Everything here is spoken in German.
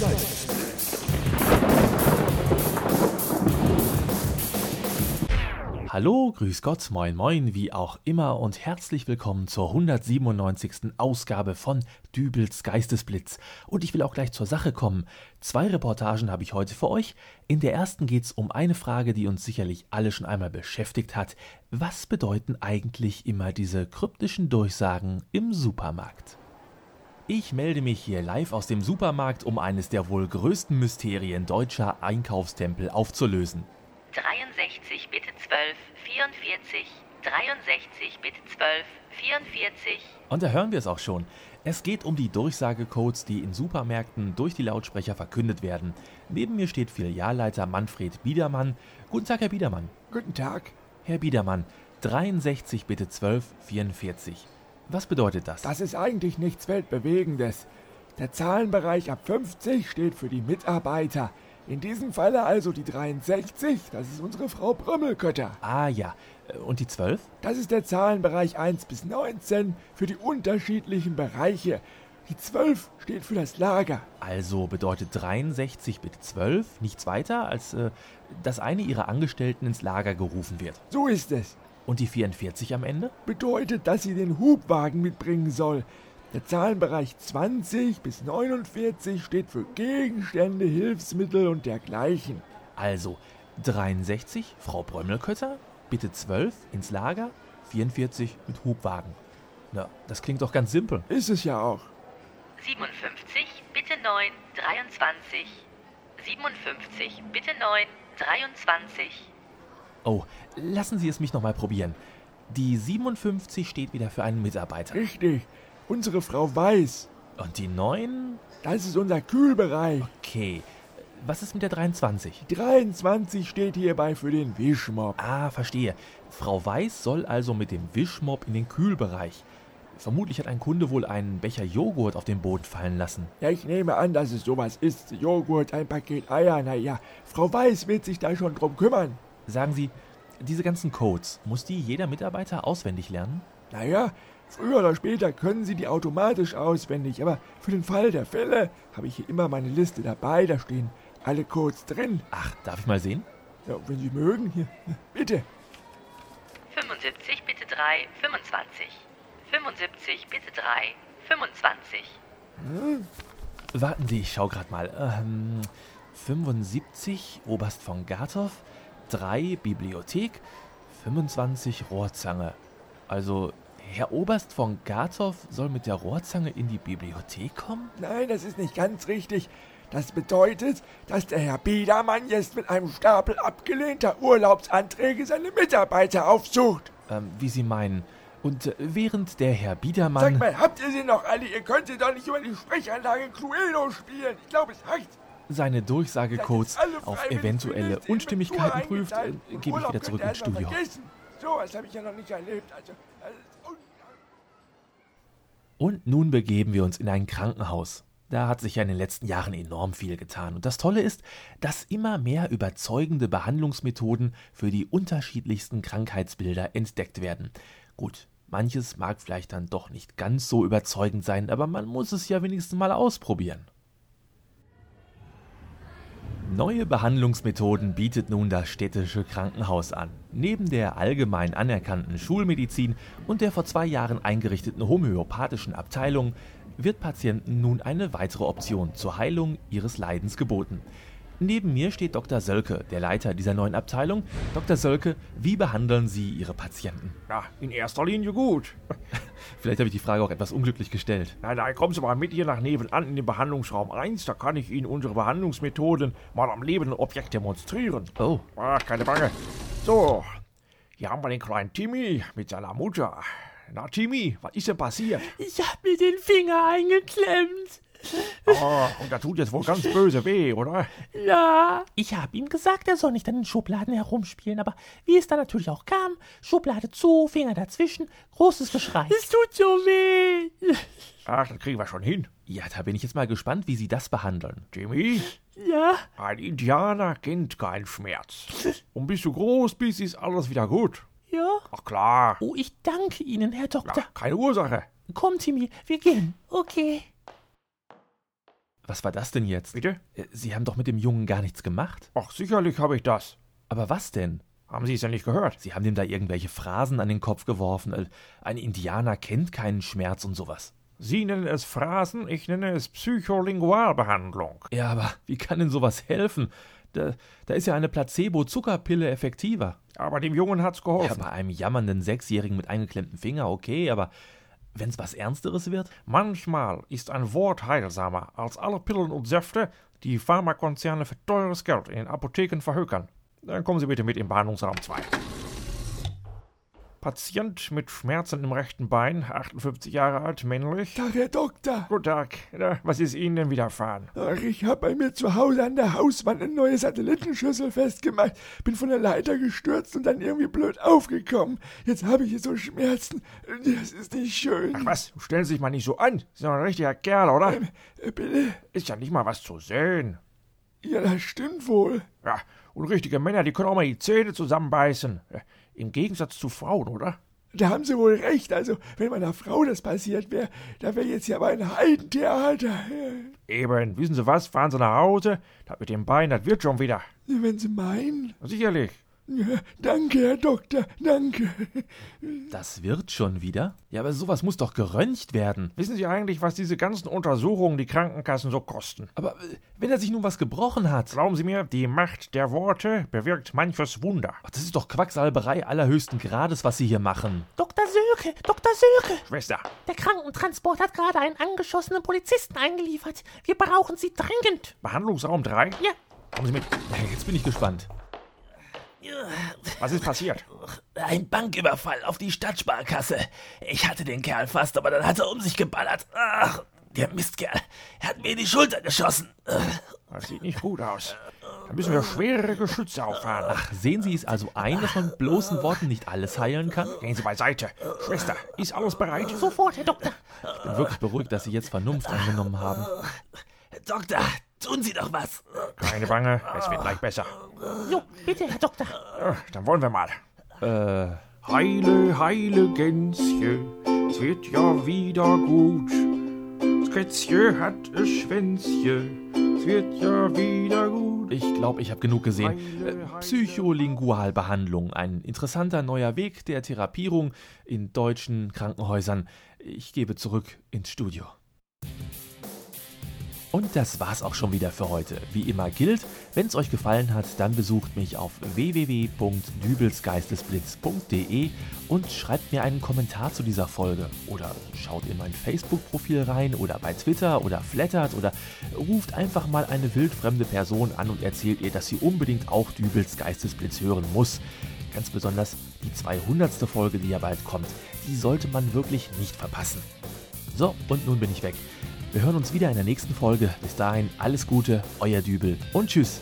Geistesblitz. Hallo, grüß Gott, moin moin, wie auch immer und herzlich willkommen zur 197. Ausgabe von Dübels Geistesblitz. Und ich will auch gleich zur Sache kommen. Zwei Reportagen habe ich heute für euch. In der ersten geht es um eine Frage, die uns sicherlich alle schon einmal beschäftigt hat. Was bedeuten eigentlich immer diese kryptischen Durchsagen im Supermarkt? Ich melde mich hier live aus dem Supermarkt, um eines der wohl größten Mysterien deutscher Einkaufstempel aufzulösen. 63 bitte 12, 44, 63 bitte 12, 44. Und da hören wir es auch schon. Es geht um die Durchsagecodes, die in Supermärkten durch die Lautsprecher verkündet werden. Neben mir steht Filialleiter Manfred Biedermann. Guten Tag, Herr Biedermann. Guten Tag. Herr Biedermann, 63 bitte 12, 44. Was bedeutet das? Das ist eigentlich nichts Weltbewegendes. Der Zahlenbereich ab 50 steht für die Mitarbeiter. In diesem Falle also die 63, das ist unsere Frau Brümmelkötter. Ah ja. Und die 12? Das ist der Zahlenbereich 1 bis 19 für die unterschiedlichen Bereiche. Die 12 steht für das Lager. Also bedeutet 63 bitte 12 nichts weiter, als äh, dass eine ihrer Angestellten ins Lager gerufen wird. So ist es. Und die 44 am Ende? Bedeutet, dass sie den Hubwagen mitbringen soll. Der Zahlenbereich 20 bis 49 steht für Gegenstände, Hilfsmittel und dergleichen. Also 63 Frau Brömmelkötter, bitte 12 ins Lager, 44 mit Hubwagen. Na, das klingt doch ganz simpel. Ist es ja auch. 57 bitte 9, 23. 57 bitte 9, 23. Oh, lassen Sie es mich nochmal probieren. Die 57 steht wieder für einen Mitarbeiter. Richtig. Unsere Frau Weiß. Und die 9? Das ist unser Kühlbereich. Okay. Was ist mit der 23? 23 steht hierbei für den Wischmob. Ah, verstehe. Frau Weiß soll also mit dem Wischmob in den Kühlbereich. Vermutlich hat ein Kunde wohl einen Becher Joghurt auf den Boden fallen lassen. Ja, ich nehme an, dass es sowas ist. Joghurt, ein Paket Eier, naja. Frau Weiß wird sich da schon drum kümmern. Sagen Sie, diese ganzen Codes, muss die jeder Mitarbeiter auswendig lernen? Naja, früher oder später können Sie die automatisch auswendig, aber für den Fall der Fälle habe ich hier immer meine Liste dabei, da stehen alle Codes drin. Ach, darf ich mal sehen? Ja, wenn Sie mögen, hier, bitte. 75 bitte 3, 25. 75 bitte 3, 25. Warten Sie, ich schau grad mal. Ähm, 75 Oberst von Gartow, 3 Bibliothek, 25 Rohrzange. Also, Herr Oberst von Gartow soll mit der Rohrzange in die Bibliothek kommen? Nein, das ist nicht ganz richtig. Das bedeutet, dass der Herr Biedermann jetzt mit einem Stapel abgelehnter Urlaubsanträge seine Mitarbeiter aufsucht. Ähm, wie Sie meinen. Und äh, während der Herr Sag Biedermann. mal, habt ihr sie noch alle? Ihr könntet doch nicht über die Sprechanlage Cluedo spielen. Ich glaube, es reicht. Seine Durchsagecodes auf eventuelle Unstimmigkeiten prüft, äh, gebe ich wieder zurück ins Studio. So was habe ich ja noch nicht erlebt. Also, Und nun begeben wir uns in ein Krankenhaus. Da hat sich ja in den letzten Jahren enorm viel getan. Und das Tolle ist, dass immer mehr überzeugende Behandlungsmethoden für die unterschiedlichsten Krankheitsbilder entdeckt werden. Gut, manches mag vielleicht dann doch nicht ganz so überzeugend sein, aber man muss es ja wenigstens mal ausprobieren. Neue Behandlungsmethoden bietet nun das städtische Krankenhaus an. Neben der allgemein anerkannten Schulmedizin und der vor zwei Jahren eingerichteten homöopathischen Abteilung wird Patienten nun eine weitere Option zur Heilung ihres Leidens geboten. Neben mir steht Dr. Sölke, der Leiter dieser neuen Abteilung. Dr. Sölke, wie behandeln Sie Ihre Patienten? Na, in erster Linie gut. Vielleicht habe ich die Frage auch etwas unglücklich gestellt. Na, dann kommen Sie mal mit hier nach nebenan in den Behandlungsraum 1. Da kann ich Ihnen unsere Behandlungsmethoden mal am lebenden Objekt demonstrieren. Oh, Ah, keine Bange. So, hier haben wir den kleinen Timmy mit seiner Mutter. Na, Timmy, was ist denn passiert? Ich hab mir den Finger eingeklemmt. Oh, und da tut jetzt wohl ganz böse weh, oder? Ja. Ich hab ihm gesagt, er soll nicht an den Schubladen herumspielen, aber wie es dann natürlich auch kam, Schublade zu, Finger dazwischen, großes Geschrei. Es tut so weh. Ach, das kriegen wir schon hin. ja, da bin ich jetzt mal gespannt, wie Sie das behandeln. Timmy, Ja, ein Indianer kennt keinen Schmerz. Und bis du groß bist, ist alles wieder gut. ja. Ach klar. Oh, ich danke Ihnen, Herr Doktor. Ja, keine Ursache. Komm, Timmy, wir gehen. Okay. Was war das denn jetzt? Bitte? Äh, Sie haben doch mit dem Jungen gar nichts gemacht. Ach, sicherlich habe ich das. Aber was denn? Haben Sie es denn nicht gehört? Sie haben ihm da irgendwelche Phrasen an den Kopf geworfen. Äh, Ein Indianer kennt keinen Schmerz und sowas. Sie nennen es Phrasen, ich nenne es Psycholingualbehandlung. Ja, aber wie kann denn sowas helfen? Da, da ist ja eine Placebo-Zuckerpille effektiver. Aber dem Jungen hat's Ja, geholfen. bei einem jammernden Sechsjährigen mit eingeklemmtem Finger, okay, aber wenn's was Ernsteres wird? Manchmal ist ein Wort heilsamer als alle Pillen und Säfte, die Pharmakonzerne für teures Geld in Apotheken verhökern. Dann kommen Sie bitte mit im Behandlungsraum 2. Patient mit Schmerzen im rechten Bein, 58 Jahre alt, männlich. Tag, Herr Doktor. Guten Tag. Na, was ist Ihnen denn widerfahren? Ach, ich habe bei mir zu Hause an der Hauswand eine neue Satellitenschüssel festgemacht. Bin von der Leiter gestürzt und dann irgendwie blöd aufgekommen. Jetzt habe ich hier so Schmerzen. Das ist nicht schön. Ach was, stellen Sie sich mal nicht so an. Sie sind doch ein richtiger Kerl, oder? Äh, Bitte? Ist ja nicht mal was zu sehen. Ja, das stimmt wohl. Ja, und richtige Männer, die können auch mal die Zähne zusammenbeißen. Im Gegensatz zu Frauen, oder? Da haben Sie wohl recht. Also, wenn meiner Frau das passiert wäre, da wäre jetzt ja aber ein Heidentheater. Eben, wissen Sie was? Fahren Sie nach Hause. Das mit dem Bein, das wird schon wieder. Wenn Sie meinen. Sicherlich. Ja, danke, Herr Doktor, danke. Das wird schon wieder? Ja, aber sowas muss doch geröntgt werden. Wissen Sie eigentlich, was diese ganzen Untersuchungen die Krankenkassen so kosten? Aber äh, wenn er sich nun was gebrochen hat. Glauben Sie mir, die Macht der Worte bewirkt manches Wunder. Ach, Das ist doch Quacksalberei allerhöchsten Grades, was Sie hier machen. Dr. Söke, Dr. Söke, Schwester, der Krankentransport hat gerade einen angeschossenen Polizisten eingeliefert. Wir brauchen Sie dringend. Behandlungsraum 3? Ja, Kommen Sie mit. Jetzt bin ich gespannt. Was ist passiert? Ein Banküberfall auf die Stadtsparkasse. Ich hatte den Kerl fast, aber dann hat er um sich geballert. Ach, der Mistkerl. Er hat mir in die Schulter geschossen. Das sieht nicht gut aus. Da müssen wir schwerere Geschütze auffahren. Ach, sehen Sie es also ein, dass man mit bloßen Worten nicht alles heilen kann? Gehen Sie beiseite. Schwester, ist alles bereit? sofort, Herr Doktor. Ich bin wirklich beruhigt, dass Sie jetzt Vernunft angenommen haben. Doktor, tun Sie doch was. Keine Bange, es wird gleich besser. Jo, bitte, Herr Doktor. Ja, Dann wollen wir mal. Äh, Heile, heile Gänschen, es wird ja wieder gut. Das Kätzchen hat ein Schwänzchen, es wird ja wieder gut. ich glaube, ich habe genug gesehen. Äh, Psycholingualbehandlung, ein interessanter neuer Weg der Therapierung in deutschen Krankenhäusern. Ich gebe zurück ins Studio. Und das war's auch schon wieder für heute. Wie immer gilt, wenn es euch gefallen hat, dann besucht mich auf www.dübelsgeistesblitz.de und schreibt mir einen Kommentar zu dieser Folge. Oder schaut in mein Facebook-Profil rein oder bei Twitter oder flattert oder ruft einfach mal eine wildfremde Person an und erzählt ihr, dass sie unbedingt auch Dübels Geistesblitz hören muss. Ganz besonders die 200. Folge, die ja bald kommt. Die sollte man wirklich nicht verpassen. So, und nun bin ich weg. Wir hören uns wieder in der nächsten Folge. Bis dahin alles Gute, euer Dübel und tschüss.